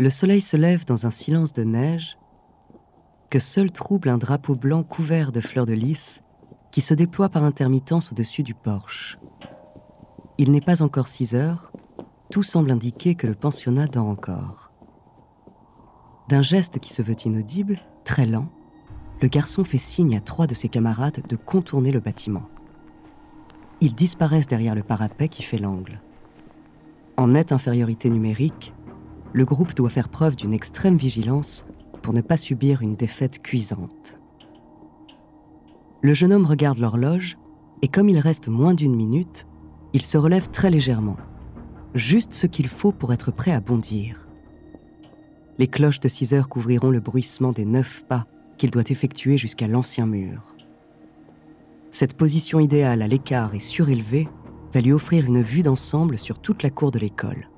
Le soleil se lève dans un silence de neige que seul trouble un drapeau blanc couvert de fleurs de lys qui se déploie par intermittence au-dessus du porche. Il n'est pas encore 6 heures, tout semble indiquer que le pensionnat dort encore. D'un geste qui se veut inaudible, très lent, le garçon fait signe à trois de ses camarades de contourner le bâtiment. Ils disparaissent derrière le parapet qui fait l'angle. En nette infériorité numérique, le groupe doit faire preuve d'une extrême vigilance pour ne pas subir une défaite cuisante. Le jeune homme regarde l'horloge et comme il reste moins d'une minute, il se relève très légèrement, juste ce qu'il faut pour être prêt à bondir. Les cloches de 6 heures couvriront le bruissement des neuf pas qu'il doit effectuer jusqu'à l'ancien mur. Cette position idéale à l'écart et surélevée va lui offrir une vue d'ensemble sur toute la cour de l'école.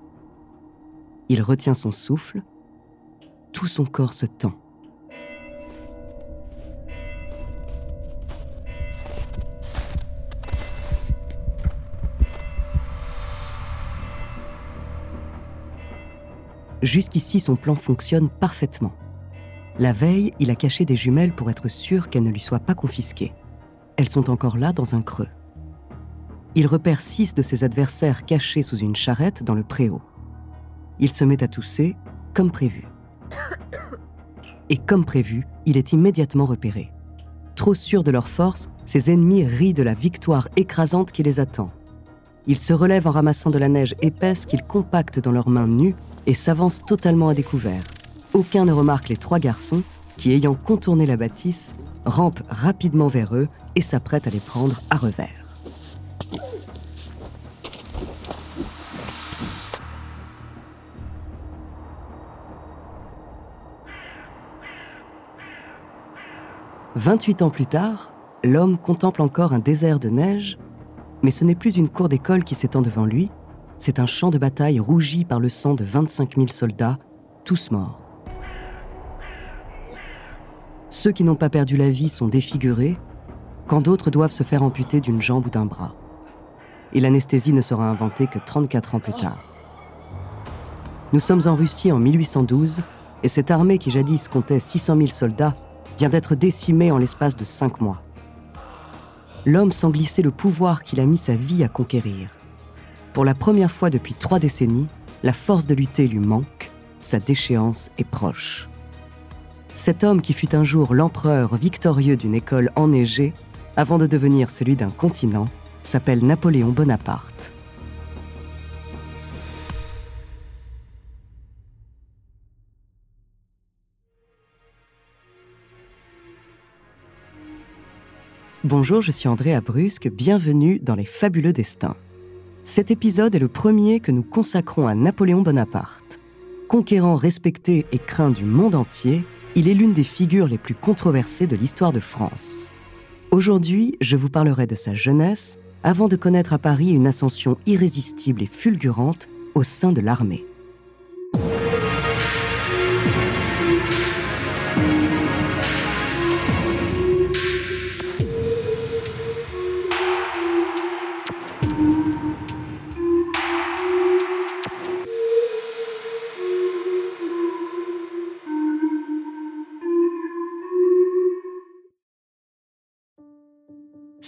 Il retient son souffle, tout son corps se tend. Jusqu'ici, son plan fonctionne parfaitement. La veille, il a caché des jumelles pour être sûr qu'elles ne lui soient pas confisquées. Elles sont encore là dans un creux. Il repère six de ses adversaires cachés sous une charrette dans le préau. Il se met à tousser, comme prévu. Et comme prévu, il est immédiatement repéré. Trop sûr de leur force, ses ennemis rient de la victoire écrasante qui les attend. Ils se relèvent en ramassant de la neige épaisse qu'ils compactent dans leurs mains nues et s'avancent totalement à découvert. Aucun ne remarque les trois garçons qui, ayant contourné la bâtisse, rampent rapidement vers eux et s'apprêtent à les prendre à revers. « 28 ans plus tard, l'homme contemple encore un désert de neige, mais ce n'est plus une cour d'école qui s'étend devant lui, c'est un champ de bataille rougi par le sang de 25 000 soldats, tous morts. Ceux qui n'ont pas perdu la vie sont défigurés, quand d'autres doivent se faire amputer d'une jambe ou d'un bras. Et l'anesthésie ne sera inventée que 34 ans plus tard. Nous sommes en Russie en 1812, et cette armée qui jadis comptait 600 000 soldats vient d'être décimée en l'espace de cinq mois. L'homme sent glisser le pouvoir qu'il a mis sa vie à conquérir. Pour la première fois depuis trois décennies, la force de lutter lui manque, sa déchéance est proche. Cet homme qui fut un jour l'empereur victorieux d'une école enneigée, avant de devenir celui d'un continent, s'appelle Napoléon Bonaparte. Bonjour, je suis André Abrusque, bienvenue dans Les Fabuleux Destins. Cet épisode est le premier que nous consacrons à Napoléon Bonaparte. Conquérant respecté et craint du monde entier, il est l'une des figures les plus controversées de l'histoire de France. Aujourd'hui, je vous parlerai de sa jeunesse avant de connaître à Paris une ascension irrésistible et fulgurante au sein de l'armée.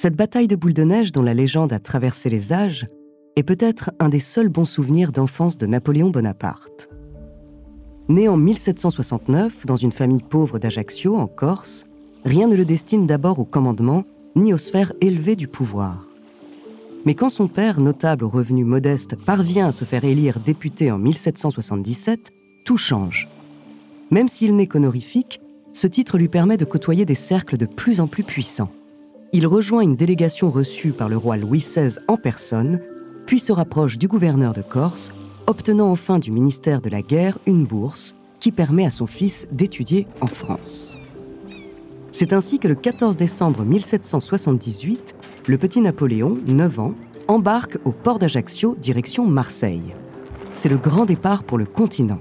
Cette bataille de boule de neige dont la légende a traversé les âges est peut-être un des seuls bons souvenirs d'enfance de Napoléon Bonaparte. Né en 1769 dans une famille pauvre d'Ajaccio, en Corse, rien ne le destine d'abord au commandement ni aux sphères élevées du pouvoir. Mais quand son père, notable aux revenus modestes, parvient à se faire élire député en 1777, tout change. Même s'il n'est qu'honorifique, ce titre lui permet de côtoyer des cercles de plus en plus puissants. Il rejoint une délégation reçue par le roi Louis XVI en personne, puis se rapproche du gouverneur de Corse, obtenant enfin du ministère de la Guerre une bourse qui permet à son fils d'étudier en France. C'est ainsi que le 14 décembre 1778, le petit Napoléon, 9 ans, embarque au port d'Ajaccio direction Marseille. C'est le grand départ pour le continent.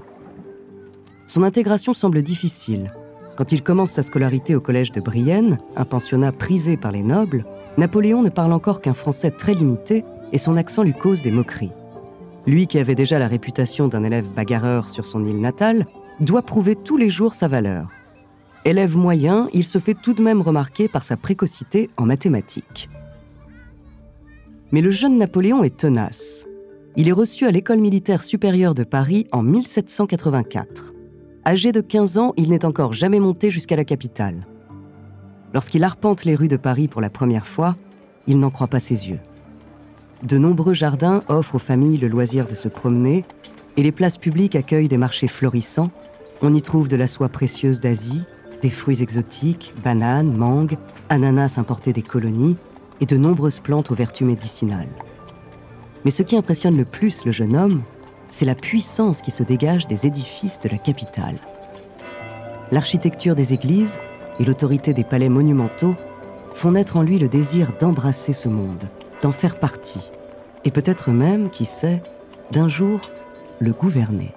Son intégration semble difficile. Quand il commence sa scolarité au collège de Brienne, un pensionnat prisé par les nobles, Napoléon ne parle encore qu'un français très limité et son accent lui cause des moqueries. Lui qui avait déjà la réputation d'un élève bagarreur sur son île natale, doit prouver tous les jours sa valeur. Élève moyen, il se fait tout de même remarquer par sa précocité en mathématiques. Mais le jeune Napoléon est tenace. Il est reçu à l'école militaire supérieure de Paris en 1784. Âgé de 15 ans, il n'est encore jamais monté jusqu'à la capitale. Lorsqu'il arpente les rues de Paris pour la première fois, il n'en croit pas ses yeux. De nombreux jardins offrent aux familles le loisir de se promener et les places publiques accueillent des marchés florissants. On y trouve de la soie précieuse d'Asie, des fruits exotiques, bananes, mangues, ananas importés des colonies et de nombreuses plantes aux vertus médicinales. Mais ce qui impressionne le plus le jeune homme, c'est la puissance qui se dégage des édifices de la capitale. L'architecture des églises et l'autorité des palais monumentaux font naître en lui le désir d'embrasser ce monde, d'en faire partie, et peut-être même, qui sait, d'un jour le gouverner.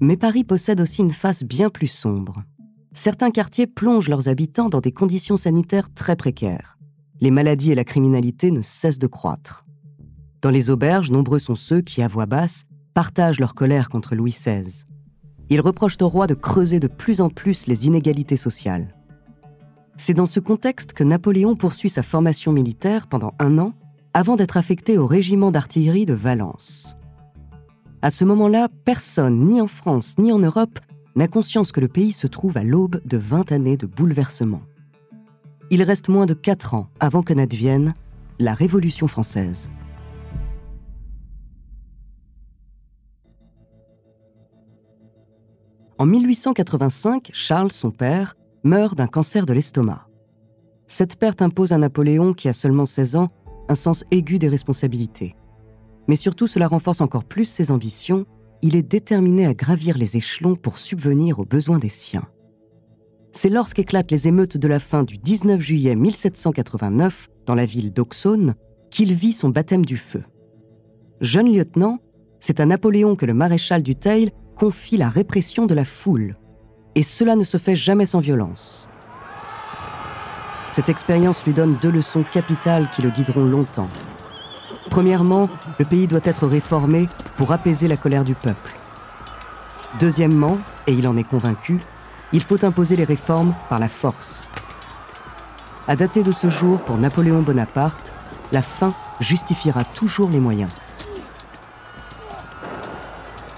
Mais Paris possède aussi une face bien plus sombre certains quartiers plongent leurs habitants dans des conditions sanitaires très précaires. Les maladies et la criminalité ne cessent de croître. Dans les auberges, nombreux sont ceux qui, à voix basse, partagent leur colère contre Louis XVI. Ils reprochent au roi de creuser de plus en plus les inégalités sociales. C'est dans ce contexte que Napoléon poursuit sa formation militaire pendant un an avant d'être affecté au régiment d'artillerie de Valence. À ce moment-là, personne, ni en France ni en Europe, n'a conscience que le pays se trouve à l'aube de 20 années de bouleversement. Il reste moins de 4 ans avant que n'advienne la Révolution française. En 1885, Charles, son père, meurt d'un cancer de l'estomac. Cette perte impose à Napoléon, qui a seulement 16 ans, un sens aigu des responsabilités. Mais surtout, cela renforce encore plus ses ambitions il est déterminé à gravir les échelons pour subvenir aux besoins des siens. C'est lorsqu'éclatent les émeutes de la fin du 19 juillet 1789 dans la ville d'Auxonne qu'il vit son baptême du feu. Jeune lieutenant, c'est à Napoléon que le maréchal du Teil confie la répression de la foule, et cela ne se fait jamais sans violence. Cette expérience lui donne deux leçons capitales qui le guideront longtemps. Premièrement, le pays doit être réformé pour apaiser la colère du peuple. Deuxièmement, et il en est convaincu, il faut imposer les réformes par la force. À dater de ce jour, pour Napoléon Bonaparte, la fin justifiera toujours les moyens.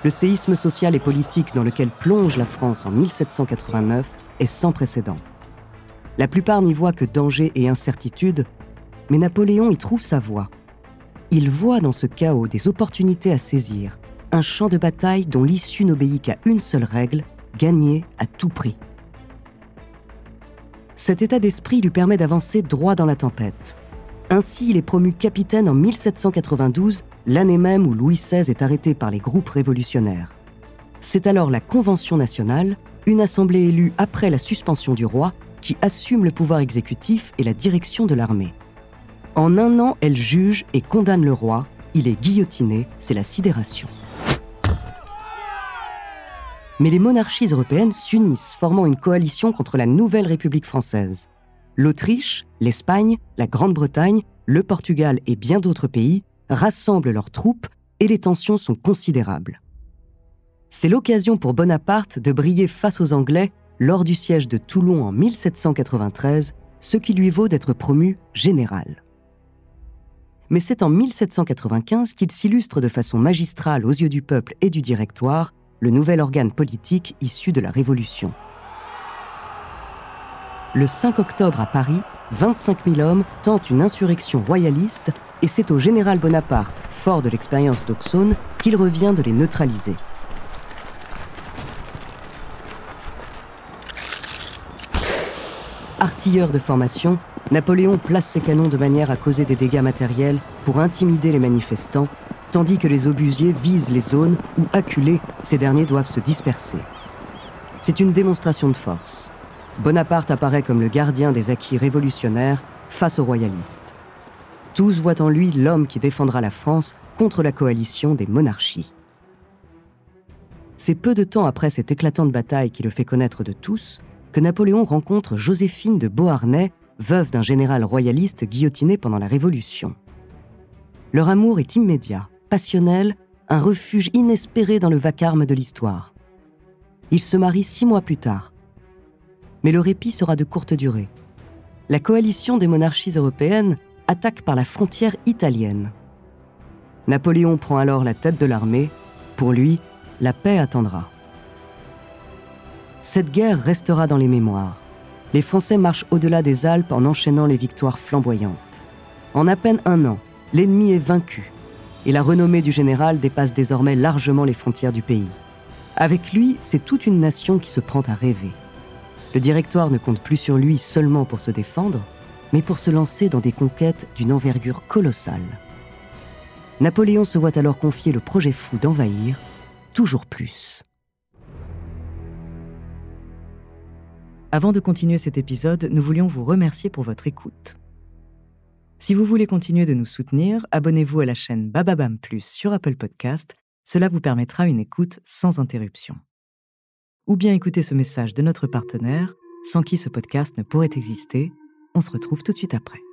Le séisme social et politique dans lequel plonge la France en 1789 est sans précédent. La plupart n'y voient que danger et incertitude, mais Napoléon y trouve sa voie. Il voit dans ce chaos des opportunités à saisir, un champ de bataille dont l'issue n'obéit qu'à une seule règle, gagner à tout prix. Cet état d'esprit lui permet d'avancer droit dans la tempête. Ainsi, il est promu capitaine en 1792, l'année même où Louis XVI est arrêté par les groupes révolutionnaires. C'est alors la Convention nationale, une assemblée élue après la suspension du roi, qui assume le pouvoir exécutif et la direction de l'armée. En un an, elle juge et condamne le roi. Il est guillotiné, c'est la sidération. Mais les monarchies européennes s'unissent, formant une coalition contre la nouvelle République française. L'Autriche, l'Espagne, la Grande-Bretagne, le Portugal et bien d'autres pays rassemblent leurs troupes et les tensions sont considérables. C'est l'occasion pour Bonaparte de briller face aux Anglais lors du siège de Toulon en 1793, ce qui lui vaut d'être promu général. Mais c'est en 1795 qu'il s'illustre de façon magistrale aux yeux du peuple et du directoire, le nouvel organe politique issu de la Révolution. Le 5 octobre à Paris, 25 000 hommes tentent une insurrection royaliste et c'est au général Bonaparte, fort de l'expérience d'Auxonne, qu'il revient de les neutraliser. Artilleur de formation, Napoléon place ses canons de manière à causer des dégâts matériels pour intimider les manifestants, tandis que les obusiers visent les zones où, acculés, ces derniers doivent se disperser. C'est une démonstration de force. Bonaparte apparaît comme le gardien des acquis révolutionnaires face aux royalistes. Tous voient en lui l'homme qui défendra la France contre la coalition des monarchies. C'est peu de temps après cette éclatante bataille qui le fait connaître de tous que Napoléon rencontre Joséphine de Beauharnais, veuve d'un général royaliste guillotiné pendant la Révolution. Leur amour est immédiat, passionnel, un refuge inespéré dans le vacarme de l'histoire. Ils se marient six mois plus tard, mais le répit sera de courte durée. La coalition des monarchies européennes attaque par la frontière italienne. Napoléon prend alors la tête de l'armée. Pour lui, la paix attendra. Cette guerre restera dans les mémoires. Les Français marchent au-delà des Alpes en enchaînant les victoires flamboyantes. En à peine un an, l'ennemi est vaincu et la renommée du général dépasse désormais largement les frontières du pays. Avec lui, c'est toute une nation qui se prend à rêver. Le directoire ne compte plus sur lui seulement pour se défendre, mais pour se lancer dans des conquêtes d'une envergure colossale. Napoléon se voit alors confier le projet fou d'envahir toujours plus. Avant de continuer cet épisode, nous voulions vous remercier pour votre écoute. Si vous voulez continuer de nous soutenir, abonnez-vous à la chaîne Bababam Plus sur Apple Podcast. Cela vous permettra une écoute sans interruption ou bien écouter ce message de notre partenaire, sans qui ce podcast ne pourrait exister. On se retrouve tout de suite après.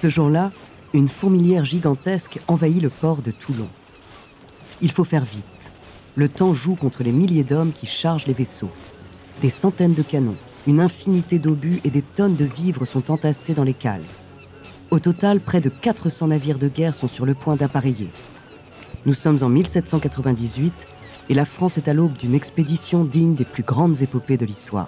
Ce jour-là, une fourmilière gigantesque envahit le port de Toulon. Il faut faire vite. Le temps joue contre les milliers d'hommes qui chargent les vaisseaux. Des centaines de canons, une infinité d'obus et des tonnes de vivres sont entassés dans les cales. Au total, près de 400 navires de guerre sont sur le point d'appareiller. Nous sommes en 1798 et la France est à l'aube d'une expédition digne des plus grandes épopées de l'histoire.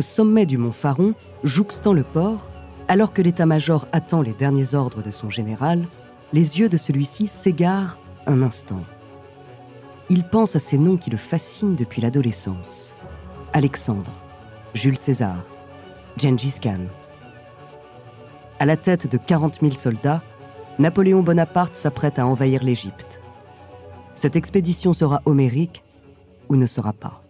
Au sommet du mont Faron, jouxtant le port, alors que l'état-major attend les derniers ordres de son général, les yeux de celui-ci s'égarent un instant. Il pense à ces noms qui le fascinent depuis l'adolescence. Alexandre, Jules César, Gengis Khan. À la tête de 40 000 soldats, Napoléon Bonaparte s'apprête à envahir l'Égypte. Cette expédition sera homérique ou ne sera pas.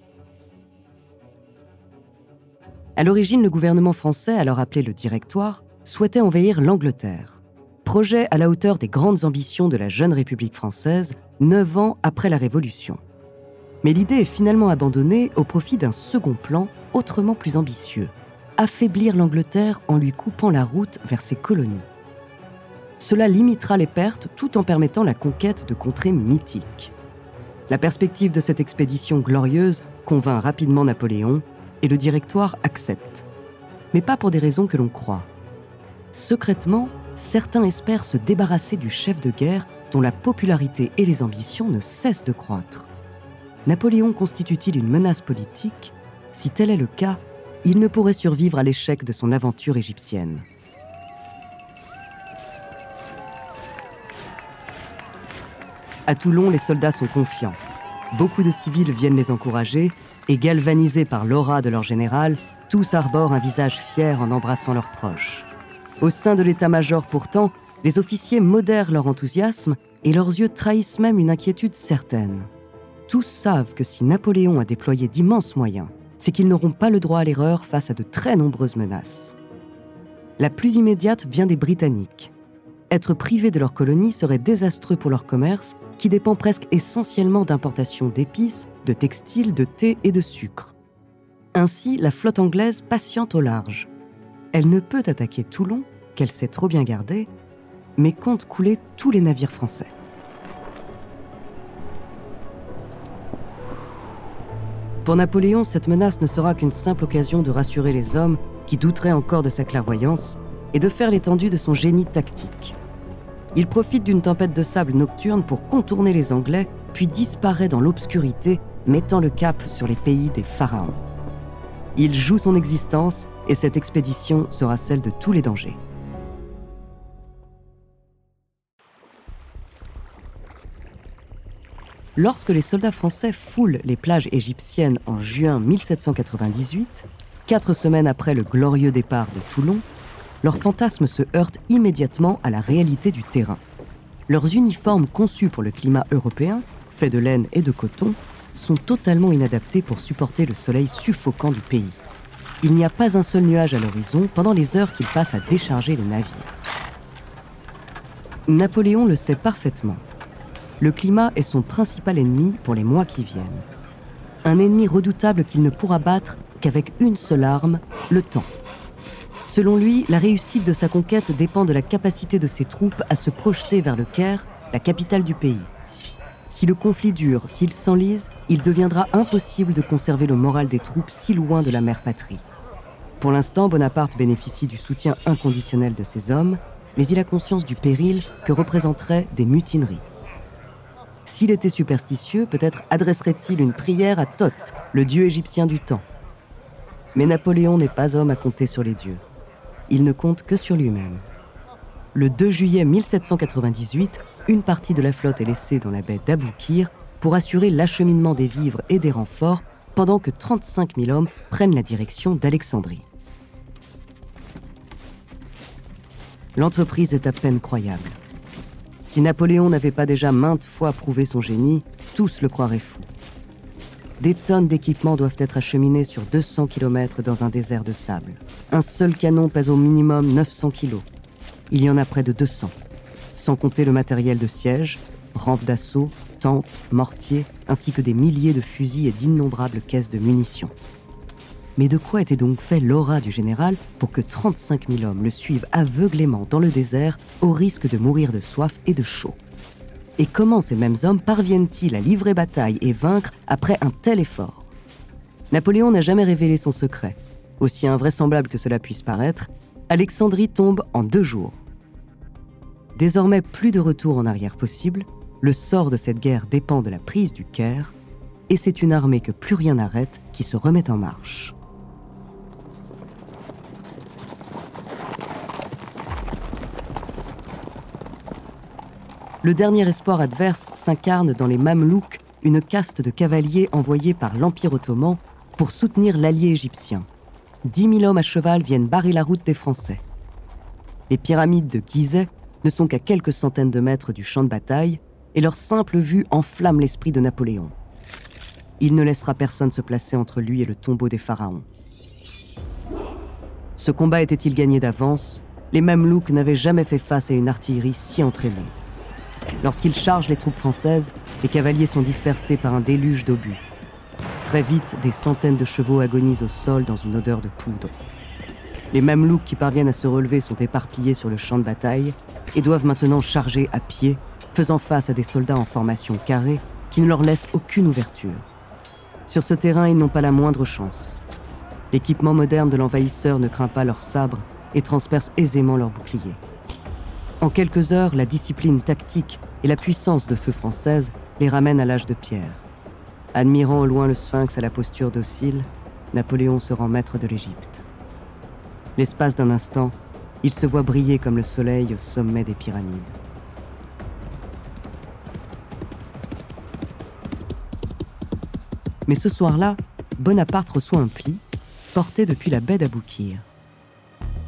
À l'origine, le gouvernement français, alors appelé le Directoire, souhaitait envahir l'Angleterre. Projet à la hauteur des grandes ambitions de la jeune République française, neuf ans après la Révolution. Mais l'idée est finalement abandonnée au profit d'un second plan autrement plus ambitieux, affaiblir l'Angleterre en lui coupant la route vers ses colonies. Cela limitera les pertes tout en permettant la conquête de contrées mythiques. La perspective de cette expédition glorieuse convainc rapidement Napoléon et le directoire accepte. Mais pas pour des raisons que l'on croit. Secrètement, certains espèrent se débarrasser du chef de guerre dont la popularité et les ambitions ne cessent de croître. Napoléon constitue-t-il une menace politique? Si tel est le cas, il ne pourrait survivre à l'échec de son aventure égyptienne. À Toulon, les soldats sont confiants. Beaucoup de civils viennent les encourager et galvanisés par l'aura de leur général, tous arborent un visage fier en embrassant leurs proches. Au sein de l'état-major, pourtant, les officiers modèrent leur enthousiasme et leurs yeux trahissent même une inquiétude certaine. Tous savent que si Napoléon a déployé d'immenses moyens, c'est qu'ils n'auront pas le droit à l'erreur face à de très nombreuses menaces. La plus immédiate vient des Britanniques. Être privés de leur colonie serait désastreux pour leur commerce, qui dépend presque essentiellement d'importations d'épices, de textiles, de thé et de sucre. Ainsi, la flotte anglaise patiente au large. Elle ne peut attaquer Toulon, qu'elle sait trop bien garder, mais compte couler tous les navires français. Pour Napoléon, cette menace ne sera qu'une simple occasion de rassurer les hommes qui douteraient encore de sa clairvoyance et de faire l'étendue de son génie tactique. Il profite d'une tempête de sable nocturne pour contourner les Anglais, puis disparaît dans l'obscurité, mettant le cap sur les pays des pharaons. Il joue son existence et cette expédition sera celle de tous les dangers. Lorsque les soldats français foulent les plages égyptiennes en juin 1798, quatre semaines après le glorieux départ de Toulon, leurs fantasmes se heurtent immédiatement à la réalité du terrain. Leurs uniformes conçus pour le climat européen, faits de laine et de coton, sont totalement inadaptés pour supporter le soleil suffocant du pays. Il n'y a pas un seul nuage à l'horizon pendant les heures qu'il passe à décharger les navires. Napoléon le sait parfaitement le climat est son principal ennemi pour les mois qui viennent. Un ennemi redoutable qu'il ne pourra battre qu'avec une seule arme, le temps. Selon lui, la réussite de sa conquête dépend de la capacité de ses troupes à se projeter vers le Caire, la capitale du pays. Si le conflit dure, s'il s'enlise, il deviendra impossible de conserver le moral des troupes si loin de la mère patrie. Pour l'instant, Bonaparte bénéficie du soutien inconditionnel de ses hommes, mais il a conscience du péril que représenteraient des mutineries. S'il était superstitieux, peut-être adresserait-il une prière à Thoth, le dieu égyptien du temps. Mais Napoléon n'est pas homme à compter sur les dieux. Il ne compte que sur lui-même. Le 2 juillet 1798, une partie de la flotte est laissée dans la baie d'Aboukir pour assurer l'acheminement des vivres et des renforts pendant que 35 000 hommes prennent la direction d'Alexandrie. L'entreprise est à peine croyable. Si Napoléon n'avait pas déjà maintes fois prouvé son génie, tous le croiraient fou. Des tonnes d'équipements doivent être acheminés sur 200 km dans un désert de sable. Un seul canon pèse au minimum 900 kg. Il y en a près de 200, sans compter le matériel de siège, rampes d'assaut, tentes, mortiers, ainsi que des milliers de fusils et d'innombrables caisses de munitions. Mais de quoi était donc fait l'aura du général pour que 35 000 hommes le suivent aveuglément dans le désert au risque de mourir de soif et de chaud? Et comment ces mêmes hommes parviennent-ils à livrer bataille et vaincre après un tel effort? Napoléon n'a jamais révélé son secret. Aussi invraisemblable que cela puisse paraître, Alexandrie tombe en deux jours. Désormais plus de retour en arrière possible, le sort de cette guerre dépend de la prise du Caire, et c'est une armée que plus rien n'arrête qui se remet en marche. Le dernier espoir adverse s'incarne dans les Mamelouks, une caste de cavaliers envoyés par l'Empire ottoman pour soutenir l'allié égyptien. Dix mille hommes à cheval viennent barrer la route des Français. Les pyramides de Gizeh ne sont qu'à quelques centaines de mètres du champ de bataille, et leur simple vue enflamme l'esprit de Napoléon. Il ne laissera personne se placer entre lui et le tombeau des pharaons. Ce combat était-il gagné d'avance Les Mamelouks n'avaient jamais fait face à une artillerie si entraînée. Lorsqu'ils chargent les troupes françaises, les cavaliers sont dispersés par un déluge d'obus. Très vite, des centaines de chevaux agonisent au sol dans une odeur de poudre. Les Mamelouks qui parviennent à se relever sont éparpillés sur le champ de bataille et doivent maintenant charger à pied, faisant face à des soldats en formation carrée qui ne leur laissent aucune ouverture. Sur ce terrain, ils n'ont pas la moindre chance. L'équipement moderne de l'envahisseur ne craint pas leurs sabres et transperce aisément leurs boucliers. En quelques heures, la discipline tactique et la puissance de feu française les ramènent à l'âge de pierre. Admirant au loin le sphinx à la posture docile, Napoléon se rend maître de l'Égypte. L'espace d'un instant, il se voit briller comme le soleil au sommet des pyramides. Mais ce soir-là, Bonaparte reçoit un pli, porté depuis la baie d'Aboukir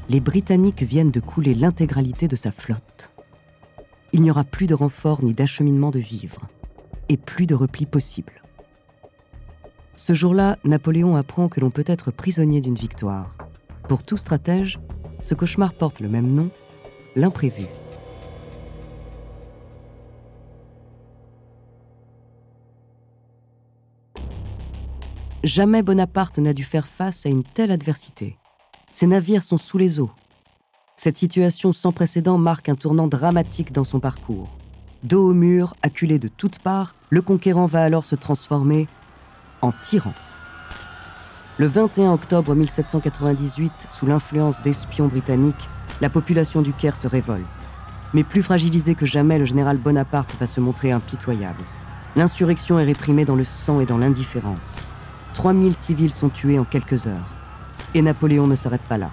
les Britanniques viennent de couler l'intégralité de sa flotte. Il n'y aura plus de renfort ni d'acheminement de vivres, et plus de repli possible. Ce jour-là, Napoléon apprend que l'on peut être prisonnier d'une victoire. Pour tout stratège, ce cauchemar porte le même nom, l'imprévu. Jamais Bonaparte n'a dû faire face à une telle adversité. Ses navires sont sous les eaux. Cette situation sans précédent marque un tournant dramatique dans son parcours. Dos au mur, acculé de toutes parts, le conquérant va alors se transformer en tyran. Le 21 octobre 1798, sous l'influence d'espions britanniques, la population du Caire se révolte. Mais plus fragilisé que jamais, le général Bonaparte va se montrer impitoyable. L'insurrection est réprimée dans le sang et dans l'indifférence. 3000 civils sont tués en quelques heures. Et Napoléon ne s'arrête pas là.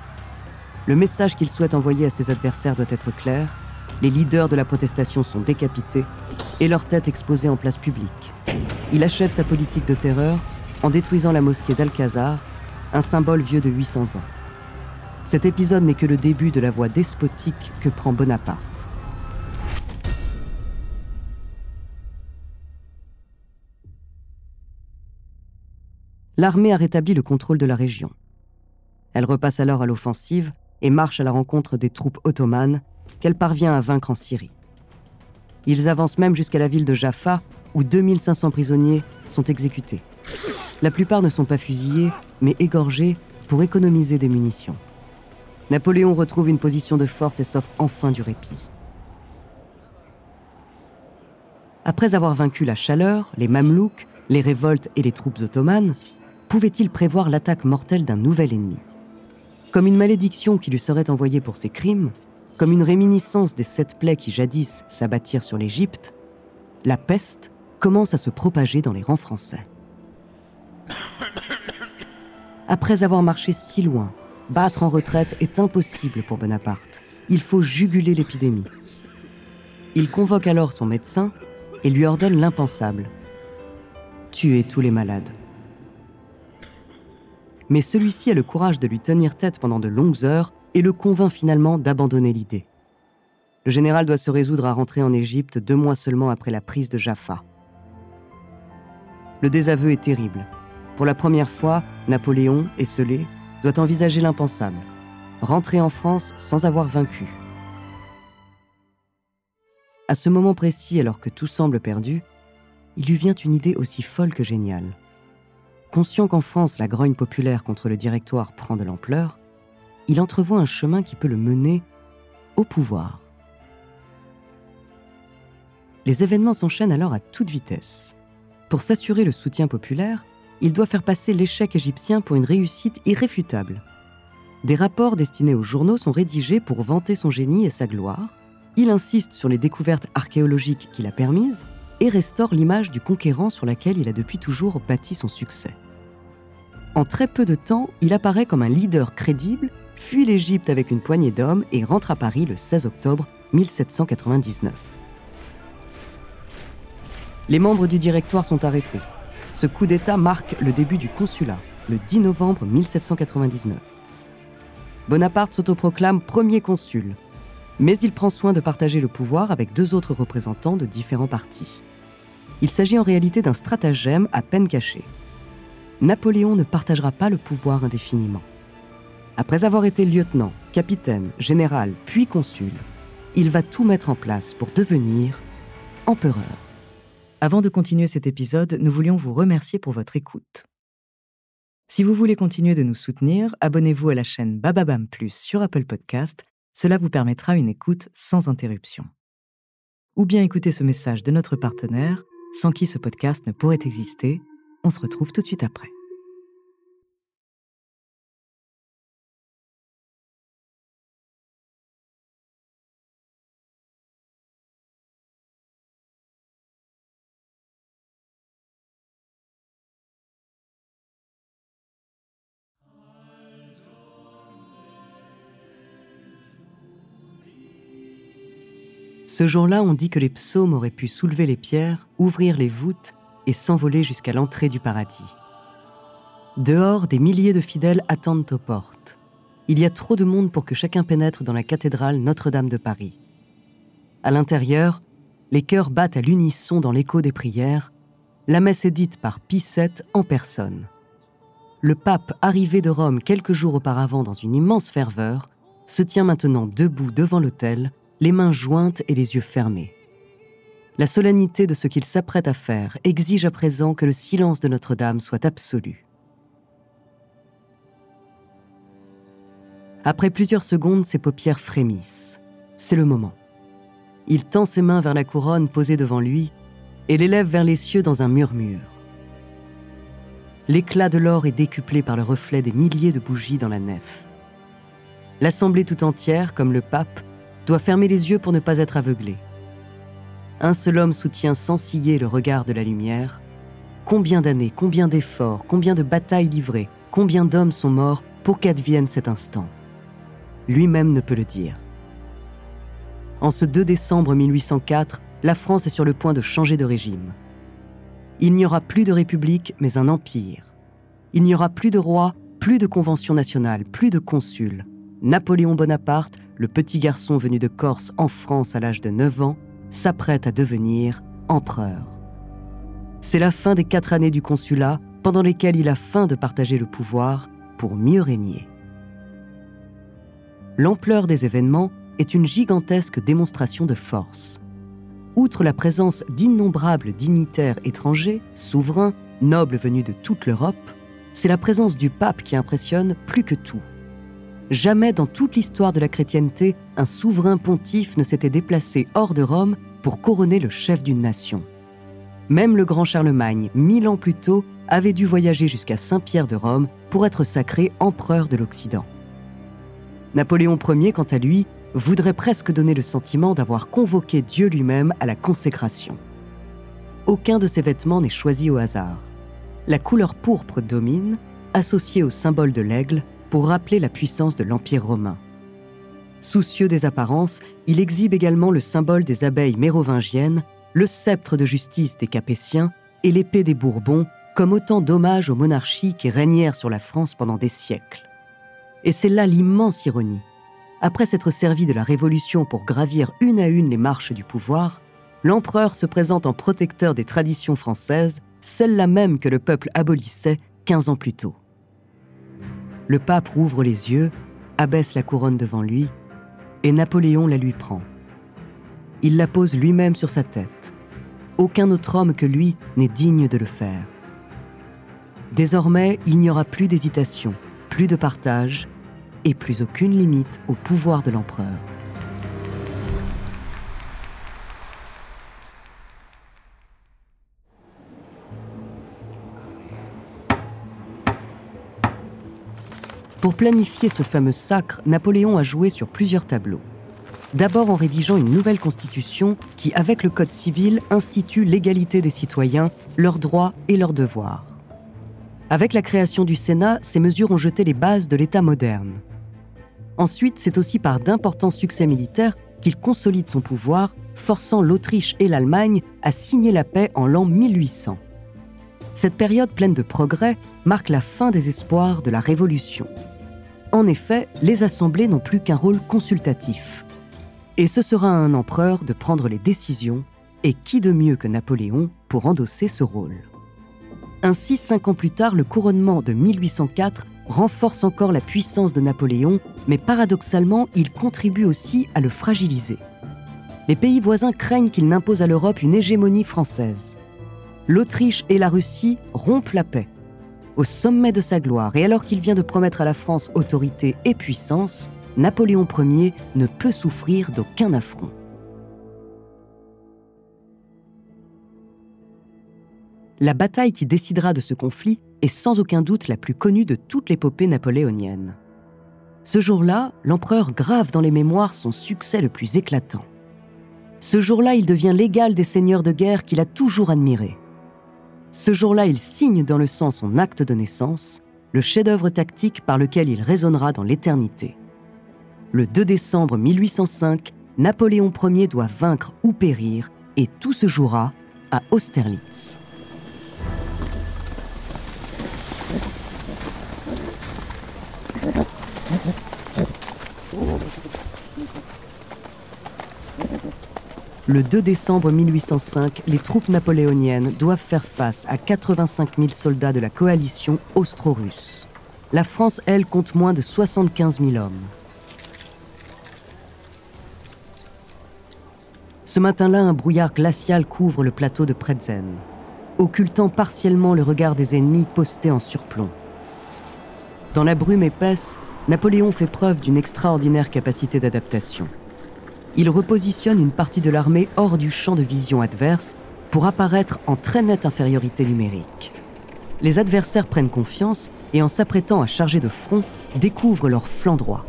Le message qu'il souhaite envoyer à ses adversaires doit être clair. Les leaders de la protestation sont décapités et leurs têtes exposées en place publique. Il achève sa politique de terreur en détruisant la mosquée d'Alcazar, un symbole vieux de 800 ans. Cet épisode n'est que le début de la voie despotique que prend Bonaparte. l'armée a rétabli le contrôle de la région. Elle repasse alors à l'offensive et marche à la rencontre des troupes ottomanes qu'elle parvient à vaincre en Syrie. Ils avancent même jusqu'à la ville de Jaffa où 2500 prisonniers sont exécutés. La plupart ne sont pas fusillés, mais égorgés pour économiser des munitions. Napoléon retrouve une position de force et s'offre enfin du répit. Après avoir vaincu la chaleur, les Mamelouks, les révoltes et les troupes ottomanes, pouvait-il prévoir l'attaque mortelle d'un nouvel ennemi? Comme une malédiction qui lui serait envoyée pour ses crimes, comme une réminiscence des sept plaies qui jadis s'abattirent sur l'Égypte, la peste commence à se propager dans les rangs français. Après avoir marché si loin, battre en retraite est impossible pour Bonaparte. Il faut juguler l'épidémie. Il convoque alors son médecin et lui ordonne l'impensable. Tuer tous les malades mais celui-ci a le courage de lui tenir tête pendant de longues heures et le convainc finalement d'abandonner l'idée. Le général doit se résoudre à rentrer en Égypte deux mois seulement après la prise de Jaffa. Le désaveu est terrible. Pour la première fois, Napoléon, esselé, doit envisager l'impensable rentrer en France sans avoir vaincu. À ce moment précis, alors que tout semble perdu, il lui vient une idée aussi folle que géniale. Conscient qu'en France la grogne populaire contre le directoire prend de l'ampleur, il entrevoit un chemin qui peut le mener au pouvoir. Les événements s'enchaînent alors à toute vitesse. Pour s'assurer le soutien populaire, il doit faire passer l'échec égyptien pour une réussite irréfutable. Des rapports destinés aux journaux sont rédigés pour vanter son génie et sa gloire. Il insiste sur les découvertes archéologiques qu'il a permises et restaure l'image du conquérant sur laquelle il a depuis toujours bâti son succès. En très peu de temps, il apparaît comme un leader crédible, fuit l'Égypte avec une poignée d'hommes et rentre à Paris le 16 octobre 1799. Les membres du directoire sont arrêtés. Ce coup d'État marque le début du consulat, le 10 novembre 1799. Bonaparte s'autoproclame premier consul, mais il prend soin de partager le pouvoir avec deux autres représentants de différents partis. Il s'agit en réalité d'un stratagème à peine caché. Napoléon ne partagera pas le pouvoir indéfiniment. Après avoir été lieutenant, capitaine, général, puis consul, il va tout mettre en place pour devenir empereur. Avant de continuer cet épisode, nous voulions vous remercier pour votre écoute. Si vous voulez continuer de nous soutenir, abonnez-vous à la chaîne Bababam Plus sur Apple Podcast. Cela vous permettra une écoute sans interruption. Ou bien écouter ce message de notre partenaire sans qui ce podcast ne pourrait exister. On se retrouve tout de suite après. Ce jour-là, on dit que les psaumes auraient pu soulever les pierres, ouvrir les voûtes et s'envoler jusqu'à l'entrée du paradis. Dehors, des milliers de fidèles attendent aux portes. Il y a trop de monde pour que chacun pénètre dans la cathédrale Notre-Dame de Paris. À l'intérieur, les chœurs battent à l'unisson dans l'écho des prières. La messe est dite par Pie VII en personne. Le pape, arrivé de Rome quelques jours auparavant dans une immense ferveur, se tient maintenant debout devant l'autel, les mains jointes et les yeux fermés. La solennité de ce qu'il s'apprête à faire exige à présent que le silence de Notre-Dame soit absolu. Après plusieurs secondes, ses paupières frémissent. C'est le moment. Il tend ses mains vers la couronne posée devant lui et l'élève vers les cieux dans un murmure. L'éclat de l'or est décuplé par le reflet des milliers de bougies dans la nef. L'assemblée tout entière, comme le pape, doit fermer les yeux pour ne pas être aveuglée. Un seul homme soutient sans ciller le regard de la lumière. Combien d'années, combien d'efforts, combien de batailles livrées, combien d'hommes sont morts pour qu'advienne cet instant Lui-même ne peut le dire. En ce 2 décembre 1804, la France est sur le point de changer de régime. Il n'y aura plus de république, mais un empire. Il n'y aura plus de roi, plus de convention nationale, plus de consuls. Napoléon Bonaparte, le petit garçon venu de Corse en France à l'âge de 9 ans, s'apprête à devenir empereur. C'est la fin des quatre années du consulat pendant lesquelles il a faim de partager le pouvoir pour mieux régner. L'ampleur des événements est une gigantesque démonstration de force. Outre la présence d'innombrables dignitaires étrangers, souverains, nobles venus de toute l'Europe, c'est la présence du pape qui impressionne plus que tout. Jamais dans toute l'histoire de la chrétienté, un souverain pontife ne s'était déplacé hors de Rome pour couronner le chef d'une nation. Même le grand Charlemagne, mille ans plus tôt, avait dû voyager jusqu'à Saint-Pierre de Rome pour être sacré empereur de l'Occident. Napoléon Ier, quant à lui, voudrait presque donner le sentiment d'avoir convoqué Dieu lui-même à la consécration. Aucun de ses vêtements n'est choisi au hasard. La couleur pourpre domine, associée au symbole de l'aigle, pour rappeler la puissance de l'Empire romain. Soucieux des apparences, il exhibe également le symbole des abeilles mérovingiennes, le sceptre de justice des Capétiens et l'épée des Bourbons comme autant d'hommages aux monarchies qui régnèrent sur la France pendant des siècles. Et c'est là l'immense ironie. Après s'être servi de la Révolution pour gravir une à une les marches du pouvoir, l'empereur se présente en protecteur des traditions françaises, celles-là même que le peuple abolissait 15 ans plus tôt. Le pape rouvre les yeux, abaisse la couronne devant lui, et Napoléon la lui prend. Il la pose lui-même sur sa tête. Aucun autre homme que lui n'est digne de le faire. Désormais, il n'y aura plus d'hésitation, plus de partage et plus aucune limite au pouvoir de l'empereur. Pour planifier ce fameux sacre, Napoléon a joué sur plusieurs tableaux. D'abord en rédigeant une nouvelle constitution qui, avec le Code civil, institue l'égalité des citoyens, leurs droits et leurs devoirs. Avec la création du Sénat, ces mesures ont jeté les bases de l'État moderne. Ensuite, c'est aussi par d'importants succès militaires qu'il consolide son pouvoir, forçant l'Autriche et l'Allemagne à signer la paix en l'an 1800. Cette période pleine de progrès marque la fin des espoirs de la Révolution. En effet, les assemblées n'ont plus qu'un rôle consultatif. Et ce sera à un empereur de prendre les décisions, et qui de mieux que Napoléon pour endosser ce rôle. Ainsi, cinq ans plus tard, le couronnement de 1804 renforce encore la puissance de Napoléon, mais paradoxalement, il contribue aussi à le fragiliser. Les pays voisins craignent qu'il n'impose à l'Europe une hégémonie française. L'Autriche et la Russie rompent la paix au sommet de sa gloire et alors qu'il vient de promettre à la France autorité et puissance, Napoléon Ier ne peut souffrir d'aucun affront. La bataille qui décidera de ce conflit est sans aucun doute la plus connue de toute l'épopée napoléonienne. Ce jour-là, l'empereur grave dans les mémoires son succès le plus éclatant. Ce jour-là, il devient l'égal des seigneurs de guerre qu'il a toujours admirés. Ce jour-là, il signe dans le sang son acte de naissance, le chef-d'œuvre tactique par lequel il résonnera dans l'éternité. Le 2 décembre 1805, Napoléon Ier doit vaincre ou périr, et tout se jouera à Austerlitz. Le 2 décembre 1805, les troupes napoléoniennes doivent faire face à 85 000 soldats de la coalition austro-russe. La France, elle, compte moins de 75 000 hommes. Ce matin-là, un brouillard glacial couvre le plateau de Pretzen, occultant partiellement le regard des ennemis postés en surplomb. Dans la brume épaisse, Napoléon fait preuve d'une extraordinaire capacité d'adaptation. Il repositionne une partie de l'armée hors du champ de vision adverse pour apparaître en très nette infériorité numérique. Les adversaires prennent confiance et en s'apprêtant à charger de front, découvrent leur flanc droit.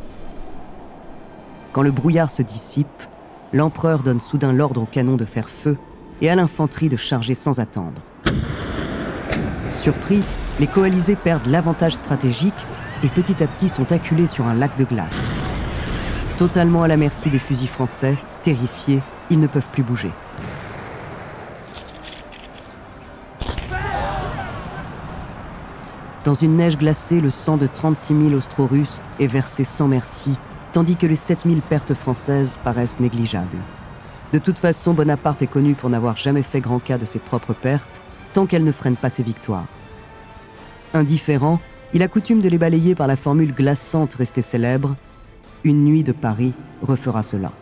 Quand le brouillard se dissipe, l'empereur donne soudain l'ordre au canon de faire feu et à l'infanterie de charger sans attendre. Surpris, les coalisés perdent l'avantage stratégique et petit à petit sont acculés sur un lac de glace. Totalement à la merci des fusils français, terrifiés, ils ne peuvent plus bouger. Dans une neige glacée, le sang de 36 000 Austro-Russes est versé sans merci, tandis que les 7 000 pertes françaises paraissent négligeables. De toute façon, Bonaparte est connu pour n'avoir jamais fait grand cas de ses propres pertes, tant qu'elles ne freinent pas ses victoires. Indifférent, il a coutume de les balayer par la formule glaçante restée célèbre Une nuit de Paris refera cela.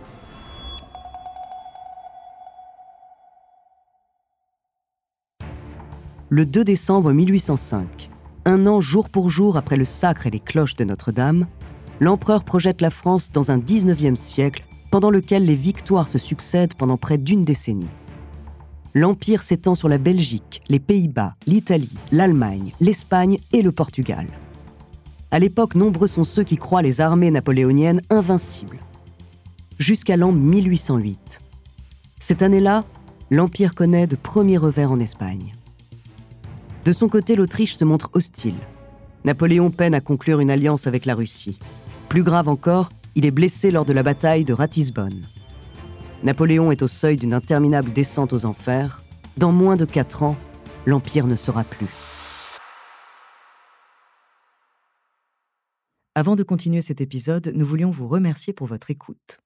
Le 2 décembre 1805, un an jour pour jour après le sacre et les cloches de Notre-Dame, l'empereur projette la France dans un 19e siècle pendant lequel les victoires se succèdent pendant près d'une décennie. L'Empire s'étend sur la Belgique, les Pays-Bas, l'Italie, l'Allemagne, l'Espagne et le Portugal. À l'époque, nombreux sont ceux qui croient les armées napoléoniennes invincibles. Jusqu'à l'an 1808. Cette année-là, l'Empire connaît de premiers revers en Espagne. De son côté, l'Autriche se montre hostile. Napoléon peine à conclure une alliance avec la Russie. Plus grave encore, il est blessé lors de la bataille de Ratisbonne. Napoléon est au seuil d'une interminable descente aux enfers. Dans moins de quatre ans, l'Empire ne sera plus. Avant de continuer cet épisode, nous voulions vous remercier pour votre écoute.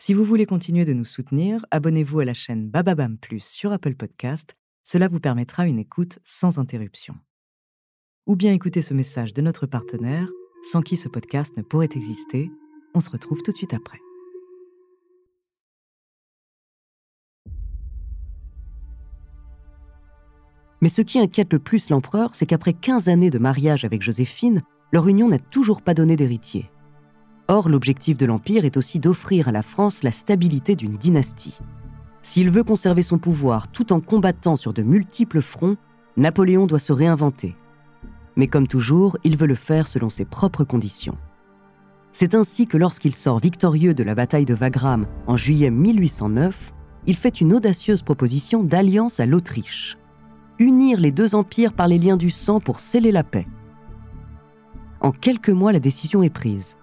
Si vous voulez continuer de nous soutenir, abonnez-vous à la chaîne Bababam Plus sur Apple Podcast. Cela vous permettra une écoute sans interruption. Ou bien écouter ce message de notre partenaire, sans qui ce podcast ne pourrait exister. On se retrouve tout de suite après. Mais ce qui inquiète le plus l'empereur, c'est qu'après 15 années de mariage avec Joséphine, leur union n'a toujours pas donné d'héritier. Or, l'objectif de l'Empire est aussi d'offrir à la France la stabilité d'une dynastie. S'il veut conserver son pouvoir tout en combattant sur de multiples fronts, Napoléon doit se réinventer. Mais comme toujours, il veut le faire selon ses propres conditions. C'est ainsi que lorsqu'il sort victorieux de la bataille de Wagram en juillet 1809, il fait une audacieuse proposition d'alliance à l'Autriche. Unir les deux empires par les liens du sang pour sceller la paix. En quelques mois, la décision est prise.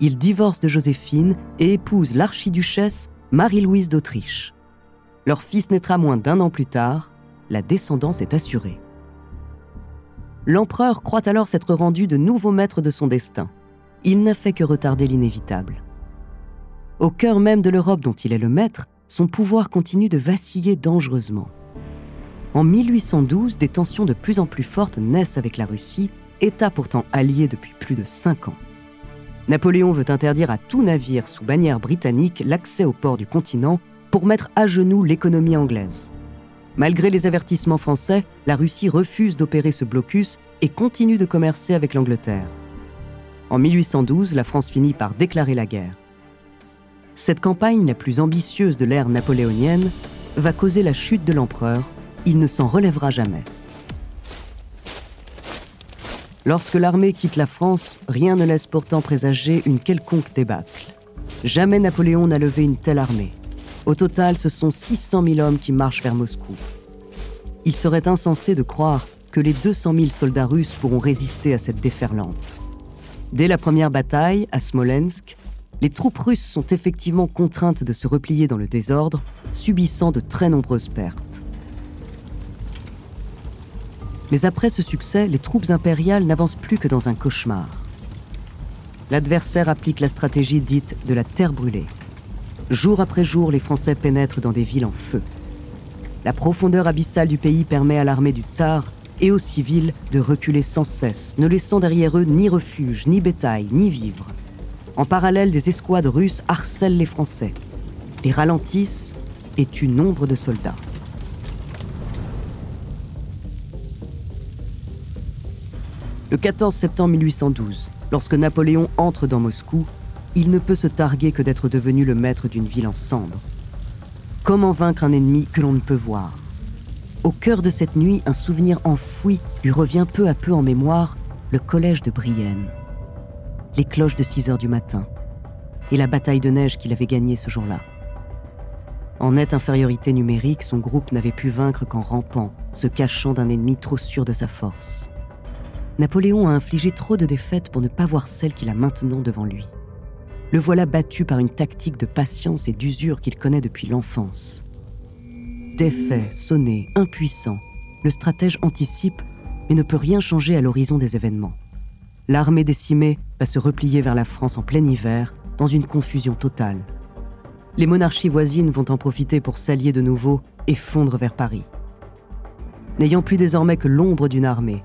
Il divorce de Joséphine et épouse l'archiduchesse Marie-Louise d'Autriche. Leur fils naîtra moins d'un an plus tard, la descendance est assurée. L'empereur croit alors s'être rendu de nouveau maître de son destin. Il n'a fait que retarder l'inévitable. Au cœur même de l'Europe dont il est le maître, son pouvoir continue de vaciller dangereusement. En 1812, des tensions de plus en plus fortes naissent avec la Russie, État pourtant allié depuis plus de cinq ans. Napoléon veut interdire à tout navire sous bannière britannique l'accès au port du continent pour mettre à genoux l'économie anglaise. Malgré les avertissements français, la Russie refuse d'opérer ce blocus et continue de commercer avec l'Angleterre. En 1812, la France finit par déclarer la guerre. Cette campagne la plus ambitieuse de l'ère napoléonienne va causer la chute de l'empereur. Il ne s'en relèvera jamais. Lorsque l'armée quitte la France, rien ne laisse pourtant présager une quelconque débâcle. Jamais Napoléon n'a levé une telle armée. Au total, ce sont 600 000 hommes qui marchent vers Moscou. Il serait insensé de croire que les 200 000 soldats russes pourront résister à cette déferlante. Dès la première bataille, à Smolensk, les troupes russes sont effectivement contraintes de se replier dans le désordre, subissant de très nombreuses pertes. Mais après ce succès, les troupes impériales n'avancent plus que dans un cauchemar. L'adversaire applique la stratégie dite de la terre brûlée. Jour après jour, les Français pénètrent dans des villes en feu. La profondeur abyssale du pays permet à l'armée du tsar et aux civils de reculer sans cesse, ne laissant derrière eux ni refuge, ni bétail, ni vivres. En parallèle, des escouades russes harcèlent les Français. les ralentissent et tuent nombre de soldats. Le 14 septembre 1812, lorsque Napoléon entre dans Moscou, il ne peut se targuer que d'être devenu le maître d'une ville en cendres. Comment vaincre un ennemi que l'on ne peut voir? Au cœur de cette nuit, un souvenir enfoui lui revient peu à peu en mémoire, le collège de Brienne. Les cloches de 6 heures du matin et la bataille de neige qu'il avait gagnée ce jour-là. En nette infériorité numérique, son groupe n'avait pu vaincre qu'en rampant, se cachant d'un ennemi trop sûr de sa force. Napoléon a infligé trop de défaites pour ne pas voir celle qu'il a maintenant devant lui. Le voilà battu par une tactique de patience et d'usure qu'il connaît depuis l'enfance. Défait, sonné, impuissant, le stratège anticipe mais ne peut rien changer à l'horizon des événements. L'armée décimée va se replier vers la France en plein hiver, dans une confusion totale. Les monarchies voisines vont en profiter pour s'allier de nouveau et fondre vers Paris. N'ayant plus désormais que l'ombre d'une armée,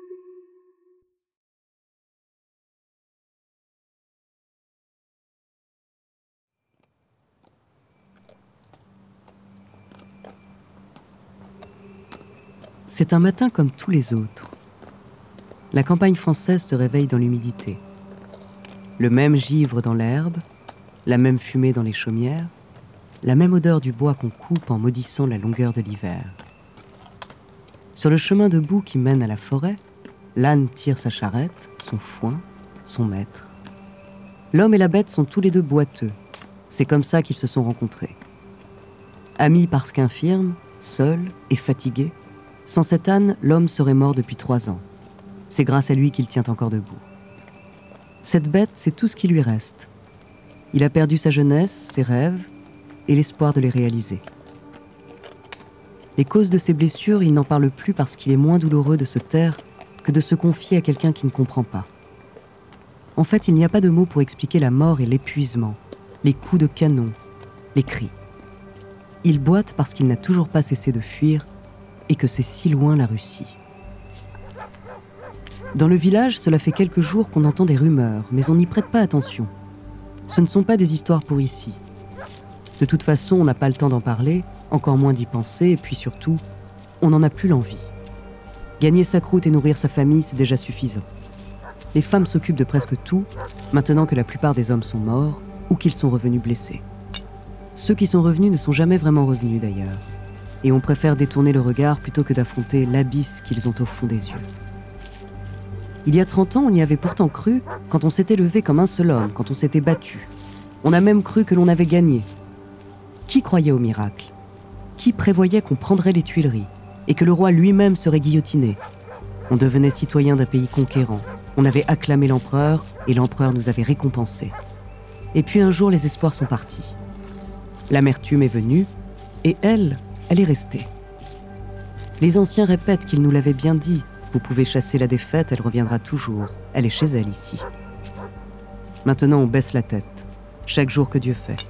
C'est un matin comme tous les autres. La campagne française se réveille dans l'humidité. Le même givre dans l'herbe, la même fumée dans les chaumières, la même odeur du bois qu'on coupe en maudissant la longueur de l'hiver. Sur le chemin de boue qui mène à la forêt, l'âne tire sa charrette, son foin, son maître. L'homme et la bête sont tous les deux boiteux. C'est comme ça qu'ils se sont rencontrés. Amis parce qu'infirme, seul et fatigué, sans cet âne, l'homme serait mort depuis trois ans. C'est grâce à lui qu'il tient encore debout. Cette bête, c'est tout ce qui lui reste. Il a perdu sa jeunesse, ses rêves et l'espoir de les réaliser. Les causes de ses blessures, il n'en parle plus parce qu'il est moins douloureux de se taire que de se confier à quelqu'un qui ne comprend pas. En fait, il n'y a pas de mots pour expliquer la mort et l'épuisement, les coups de canon, les cris. Il boite parce qu'il n'a toujours pas cessé de fuir et que c'est si loin la Russie. Dans le village, cela fait quelques jours qu'on entend des rumeurs, mais on n'y prête pas attention. Ce ne sont pas des histoires pour ici. De toute façon, on n'a pas le temps d'en parler, encore moins d'y penser, et puis surtout, on n'en a plus l'envie. Gagner sa croûte et nourrir sa famille, c'est déjà suffisant. Les femmes s'occupent de presque tout, maintenant que la plupart des hommes sont morts ou qu'ils sont revenus blessés. Ceux qui sont revenus ne sont jamais vraiment revenus d'ailleurs, et on préfère détourner le regard plutôt que d'affronter l'abysse qu'ils ont au fond des yeux. Il y a 30 ans, on y avait pourtant cru quand on s'était levé comme un seul homme, quand on s'était battu. On a même cru que l'on avait gagné. Qui croyait au miracle? Qui prévoyait qu'on prendrait les Tuileries et que le roi lui-même serait guillotiné? On devenait citoyen d'un pays conquérant. On avait acclamé l'empereur et l'empereur nous avait récompensés. Et puis un jour, les espoirs sont partis. L'amertume est venue et elle, elle est restée. Les anciens répètent qu'ils nous l'avaient bien dit, vous pouvez chasser la défaite, elle reviendra toujours. Elle est chez elle ici. Maintenant, on baisse la tête, chaque jour que Dieu fait.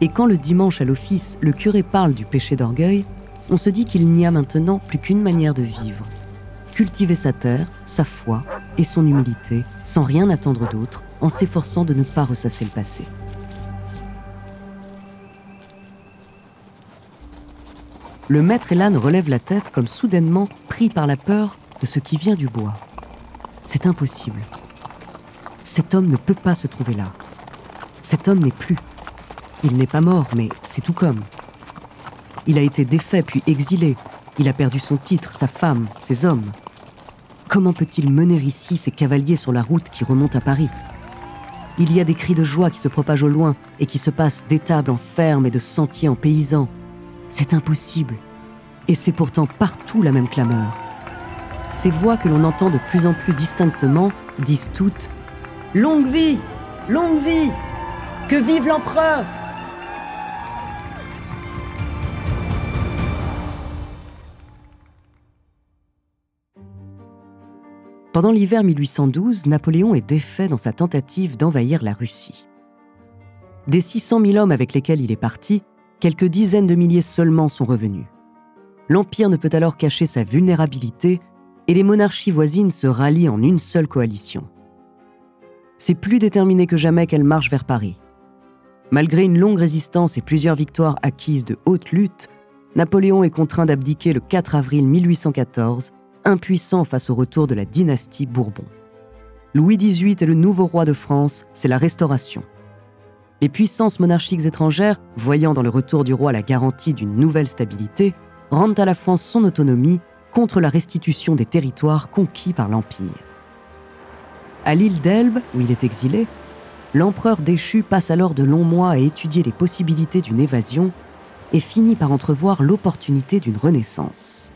Et quand le dimanche à l'office, le curé parle du péché d'orgueil, on se dit qu'il n'y a maintenant plus qu'une manière de vivre. Cultiver sa terre, sa foi et son humilité, sans rien attendre d'autre, en s'efforçant de ne pas ressasser le passé. Le maître et l'âne relèvent la tête comme soudainement pris par la peur de ce qui vient du bois. C'est impossible. Cet homme ne peut pas se trouver là. Cet homme n'est plus. Il n'est pas mort, mais c'est tout comme. Il a été défait puis exilé. Il a perdu son titre, sa femme, ses hommes. Comment peut-il mener ici ces cavaliers sur la route qui remonte à Paris? Il y a des cris de joie qui se propagent au loin et qui se passent d'étables en fermes et de sentiers en paysans, c'est impossible. Et c'est pourtant partout la même clameur. Ces voix que l'on entend de plus en plus distinctement disent toutes ⁇ Longue vie Longue vie Que vive l'empereur !⁇ Pendant l'hiver 1812, Napoléon est défait dans sa tentative d'envahir la Russie. Des 600 000 hommes avec lesquels il est parti, quelques dizaines de milliers seulement sont revenus. L'Empire ne peut alors cacher sa vulnérabilité et les monarchies voisines se rallient en une seule coalition. C'est plus déterminé que jamais qu'elle marche vers Paris. Malgré une longue résistance et plusieurs victoires acquises de haute lutte, Napoléon est contraint d'abdiquer le 4 avril 1814, impuissant face au retour de la dynastie Bourbon. Louis XVIII est le nouveau roi de France, c'est la Restauration. Les puissances monarchiques étrangères, voyant dans le retour du roi la garantie d'une nouvelle stabilité, rendent à la France son autonomie contre la restitution des territoires conquis par l'Empire. À l'île d'Elbe, où il est exilé, l'empereur déchu passe alors de longs mois à étudier les possibilités d'une évasion et finit par entrevoir l'opportunité d'une renaissance.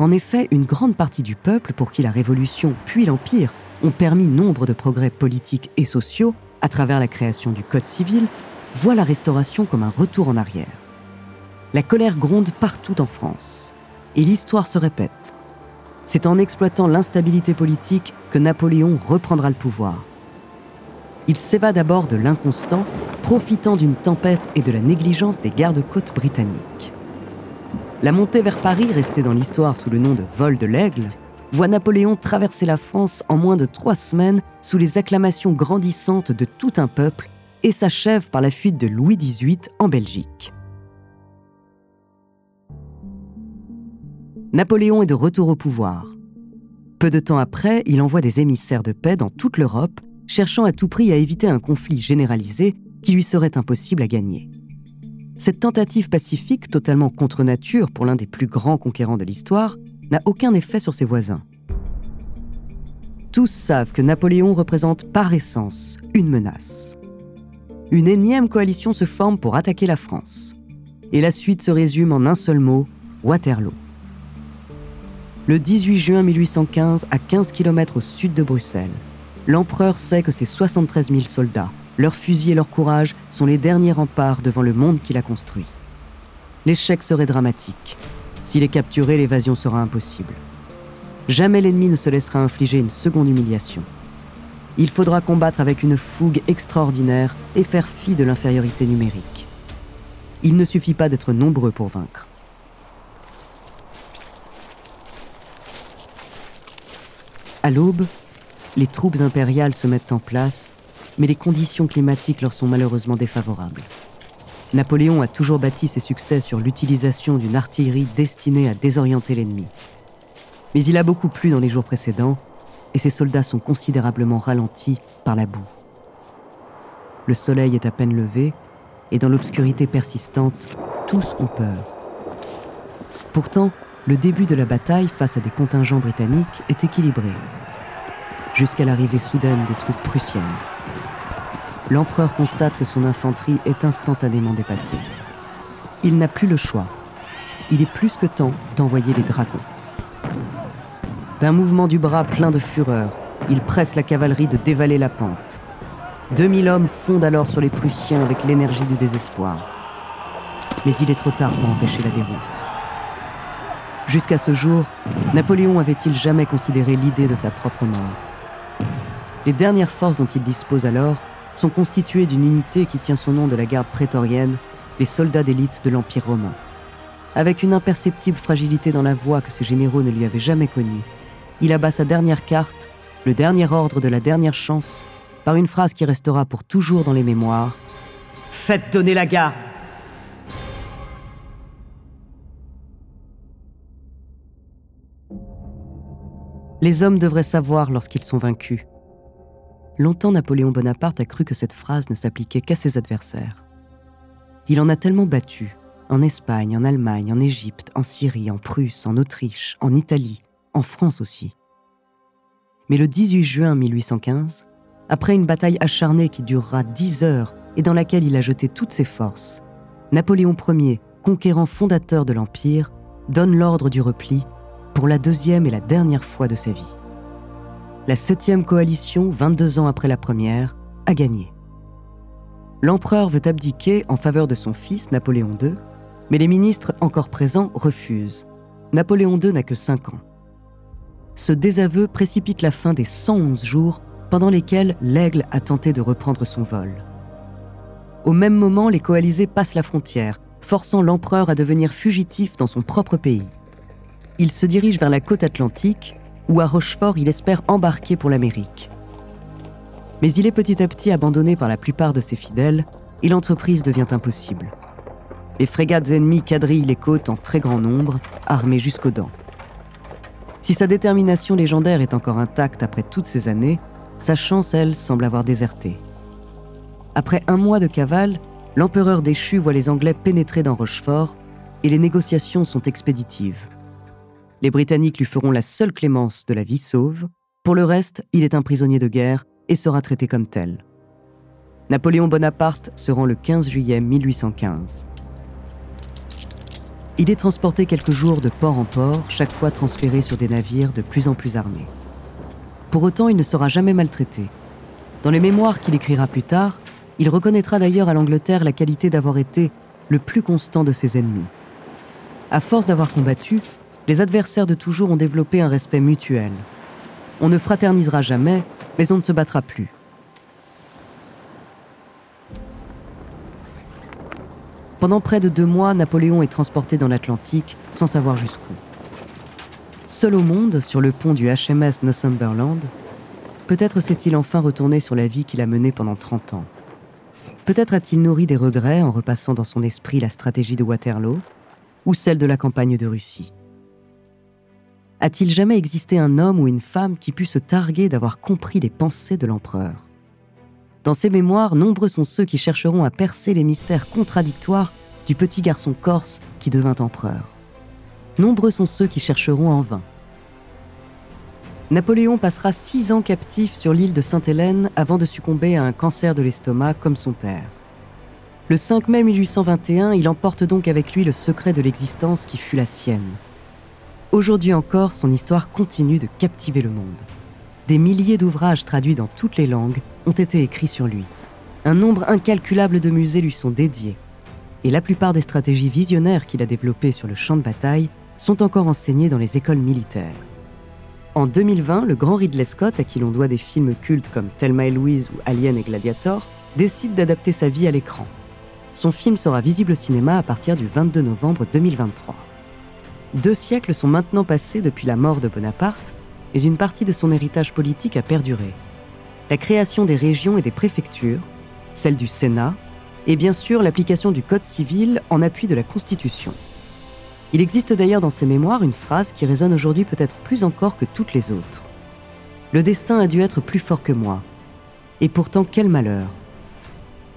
En effet, une grande partie du peuple pour qui la Révolution puis l'Empire ont permis nombre de progrès politiques et sociaux à travers la création du Code civil voit la Restauration comme un retour en arrière. La colère gronde partout en France et l'histoire se répète. C'est en exploitant l'instabilité politique que Napoléon reprendra le pouvoir. Il s'évade d'abord de l'inconstant, profitant d'une tempête et de la négligence des gardes-côtes britanniques. La montée vers Paris, restée dans l'histoire sous le nom de vol de l'aigle, voit Napoléon traverser la France en moins de trois semaines sous les acclamations grandissantes de tout un peuple et s'achève par la fuite de Louis XVIII en Belgique. Napoléon est de retour au pouvoir. Peu de temps après, il envoie des émissaires de paix dans toute l'Europe, cherchant à tout prix à éviter un conflit généralisé qui lui serait impossible à gagner. Cette tentative pacifique, totalement contre nature pour l'un des plus grands conquérants de l'histoire, n'a aucun effet sur ses voisins. Tous savent que Napoléon représente par essence une menace. Une énième coalition se forme pour attaquer la France. Et la suite se résume en un seul mot, Waterloo. Le 18 juin 1815, à 15 km au sud de Bruxelles, l'empereur sait que ses 73 000 soldats, leurs fusils et leur courage sont les derniers remparts devant le monde qu'il a construit. L'échec serait dramatique. S'il est capturé, l'évasion sera impossible. Jamais l'ennemi ne se laissera infliger une seconde humiliation. Il faudra combattre avec une fougue extraordinaire et faire fi de l'infériorité numérique. Il ne suffit pas d'être nombreux pour vaincre. À l'aube, les troupes impériales se mettent en place, mais les conditions climatiques leur sont malheureusement défavorables. Napoléon a toujours bâti ses succès sur l'utilisation d'une artillerie destinée à désorienter l'ennemi. Mais il a beaucoup plu dans les jours précédents, et ses soldats sont considérablement ralentis par la boue. Le soleil est à peine levé, et dans l'obscurité persistante, tous ont peur. Pourtant, le début de la bataille face à des contingents britanniques est équilibré, jusqu'à l'arrivée soudaine des troupes prussiennes. L'empereur constate que son infanterie est instantanément dépassée. Il n'a plus le choix. Il est plus que temps d'envoyer les dragons. D'un mouvement du bras plein de fureur, il presse la cavalerie de dévaler la pente. 2000 hommes fondent alors sur les Prussiens avec l'énergie du désespoir. Mais il est trop tard pour empêcher la déroute. Jusqu'à ce jour, Napoléon avait-il jamais considéré l'idée de sa propre mort? Les dernières forces dont il dispose alors sont constituées d'une unité qui tient son nom de la garde prétorienne, les soldats d'élite de l'Empire romain. Avec une imperceptible fragilité dans la voix que ses généraux ne lui avaient jamais connue, il abat sa dernière carte, le dernier ordre de la dernière chance, par une phrase qui restera pour toujours dans les mémoires. Faites donner la garde Les hommes devraient savoir lorsqu'ils sont vaincus. Longtemps Napoléon Bonaparte a cru que cette phrase ne s'appliquait qu'à ses adversaires. Il en a tellement battu, en Espagne, en Allemagne, en Égypte, en Syrie, en Prusse, en Autriche, en Italie, en France aussi. Mais le 18 juin 1815, après une bataille acharnée qui durera dix heures et dans laquelle il a jeté toutes ses forces, Napoléon Ier, conquérant fondateur de l'Empire, donne l'ordre du repli pour la deuxième et la dernière fois de sa vie. La septième coalition, 22 ans après la première, a gagné. L'empereur veut abdiquer en faveur de son fils Napoléon II, mais les ministres encore présents refusent. Napoléon II n'a que 5 ans. ce désaveu précipite la fin des 111 jours pendant lesquels l'aigle a tenté de reprendre son vol. Au même moment, les coalisés passent la frontière, forçant l'empereur à devenir fugitif dans son propre pays. Il se dirige vers la côte atlantique, où à Rochefort il espère embarquer pour l'Amérique. Mais il est petit à petit abandonné par la plupart de ses fidèles et l'entreprise devient impossible. Les frégates ennemies quadrillent les côtes en très grand nombre, armées jusqu'aux dents. Si sa détermination légendaire est encore intacte après toutes ces années, sa chance, elle, semble avoir déserté. Après un mois de cavale, l'empereur déchu voit les Anglais pénétrer dans Rochefort et les négociations sont expéditives. Les Britanniques lui feront la seule clémence de la vie sauve. Pour le reste, il est un prisonnier de guerre et sera traité comme tel. Napoléon Bonaparte se rend le 15 juillet 1815. Il est transporté quelques jours de port en port, chaque fois transféré sur des navires de plus en plus armés. Pour autant, il ne sera jamais maltraité. Dans les mémoires qu'il écrira plus tard, il reconnaîtra d'ailleurs à l'Angleterre la qualité d'avoir été le plus constant de ses ennemis. À force d'avoir combattu, les adversaires de toujours ont développé un respect mutuel. On ne fraternisera jamais, mais on ne se battra plus. Pendant près de deux mois, Napoléon est transporté dans l'Atlantique sans savoir jusqu'où. Seul au monde, sur le pont du HMS Northumberland, peut-être s'est-il enfin retourné sur la vie qu'il a menée pendant 30 ans. Peut-être a-t-il nourri des regrets en repassant dans son esprit la stratégie de Waterloo ou celle de la campagne de Russie. A-t-il jamais existé un homme ou une femme qui pût se targuer d'avoir compris les pensées de l'empereur? Dans ses mémoires, nombreux sont ceux qui chercheront à percer les mystères contradictoires du petit garçon corse qui devint empereur. Nombreux sont ceux qui chercheront en vain. Napoléon passera six ans captif sur l'île de Sainte-Hélène avant de succomber à un cancer de l'estomac comme son père. Le 5 mai 1821, il emporte donc avec lui le secret de l'existence qui fut la sienne. Aujourd'hui encore, son histoire continue de captiver le monde. Des milliers d'ouvrages traduits dans toutes les langues ont été écrits sur lui. Un nombre incalculable de musées lui sont dédiés. Et la plupart des stratégies visionnaires qu'il a développées sur le champ de bataille sont encore enseignées dans les écoles militaires. En 2020, le grand Ridley Scott, à qui l'on doit des films cultes comme Thelma et Louise ou Alien et Gladiator, décide d'adapter sa vie à l'écran. Son film sera visible au cinéma à partir du 22 novembre 2023. Deux siècles sont maintenant passés depuis la mort de Bonaparte, mais une partie de son héritage politique a perduré la création des régions et des préfectures, celle du Sénat, et bien sûr l'application du Code civil en appui de la Constitution. Il existe d'ailleurs dans ses mémoires une phrase qui résonne aujourd'hui peut-être plus encore que toutes les autres. Le destin a dû être plus fort que moi. Et pourtant quel malheur.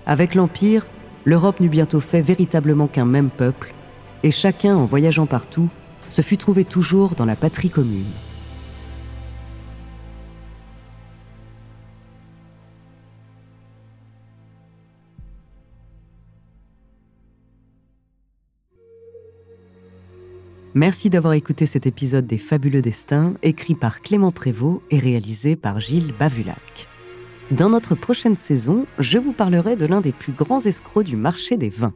Avec l'Empire, l'Europe n'eut bientôt fait véritablement qu'un même peuple, et chacun, en voyageant partout, se fut trouvé toujours dans la patrie commune. Merci d'avoir écouté cet épisode des Fabuleux Destins, écrit par Clément Prévost et réalisé par Gilles Bavulac. Dans notre prochaine saison, je vous parlerai de l'un des plus grands escrocs du marché des vins.